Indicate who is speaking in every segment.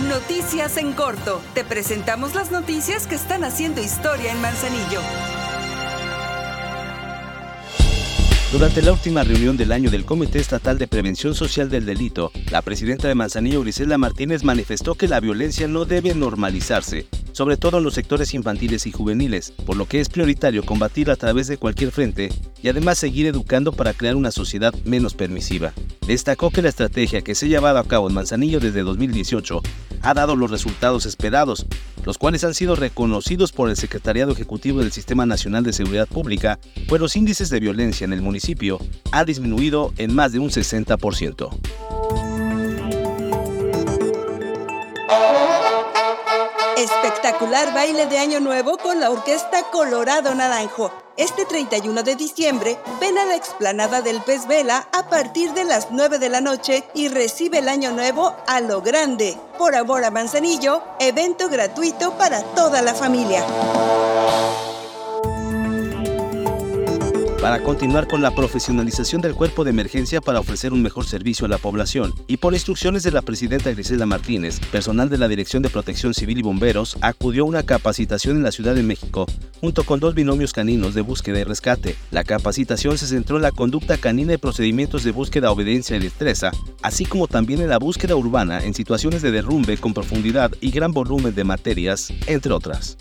Speaker 1: Noticias en corto. Te presentamos las noticias que están haciendo historia en Manzanillo.
Speaker 2: Durante la última reunión del año del Comité Estatal de Prevención Social del Delito, la presidenta de Manzanillo, Grisela Martínez, manifestó que la violencia no debe normalizarse, sobre todo en los sectores infantiles y juveniles, por lo que es prioritario combatir a través de cualquier frente y además seguir educando para crear una sociedad menos permisiva. Destacó que la estrategia que se ha llevado a cabo en Manzanillo desde 2018 ha dado los resultados esperados, los cuales han sido reconocidos por el Secretariado Ejecutivo del Sistema Nacional de Seguridad Pública, pues los índices de violencia en el municipio ha disminuido en más de un 60%.
Speaker 1: Espectacular baile de Año Nuevo con la Orquesta Colorado Naranjo. Este 31 de diciembre, ven a la explanada del Pez Vela a partir de las 9 de la noche y recibe el Año Nuevo a lo grande. Por amor a Manzanillo, evento gratuito para toda la familia.
Speaker 2: Para continuar con la profesionalización del cuerpo de emergencia para ofrecer un mejor servicio a la población. Y por instrucciones de la presidenta Griselda Martínez, personal de la Dirección de Protección Civil y Bomberos acudió a una capacitación en la Ciudad de México junto con dos binomios caninos de búsqueda y rescate. La capacitación se centró en la conducta canina y procedimientos de búsqueda, obediencia y destreza, así como también en la búsqueda urbana en situaciones de derrumbe con profundidad y gran volumen de materias, entre otras.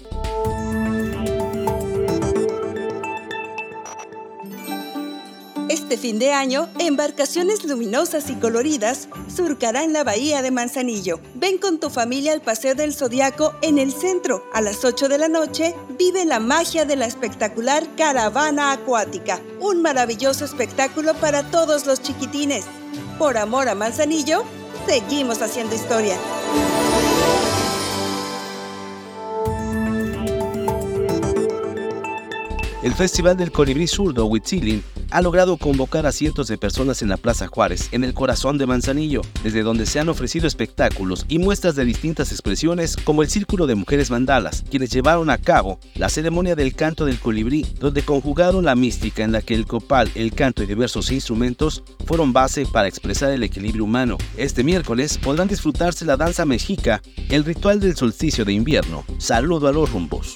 Speaker 1: Este fin de año, embarcaciones luminosas y coloridas surcarán la bahía de Manzanillo. Ven con tu familia al Paseo del Zodiaco en el centro. A las 8 de la noche, vive la magia de la espectacular caravana acuática. Un maravilloso espectáculo para todos los chiquitines. Por amor a Manzanillo, seguimos haciendo historia.
Speaker 2: El Festival del Colibrí Zurdo Huitzilin ha logrado convocar a cientos de personas en la Plaza Juárez, en el corazón de Manzanillo, desde donde se han ofrecido espectáculos y muestras de distintas expresiones como el Círculo de Mujeres Mandalas, quienes llevaron a cabo la ceremonia del canto del colibrí, donde conjugaron la mística en la que el copal, el canto y diversos instrumentos fueron base para expresar el equilibrio humano. Este miércoles podrán disfrutarse la danza mexica, el ritual del solsticio de invierno. Saludo a los rumbos.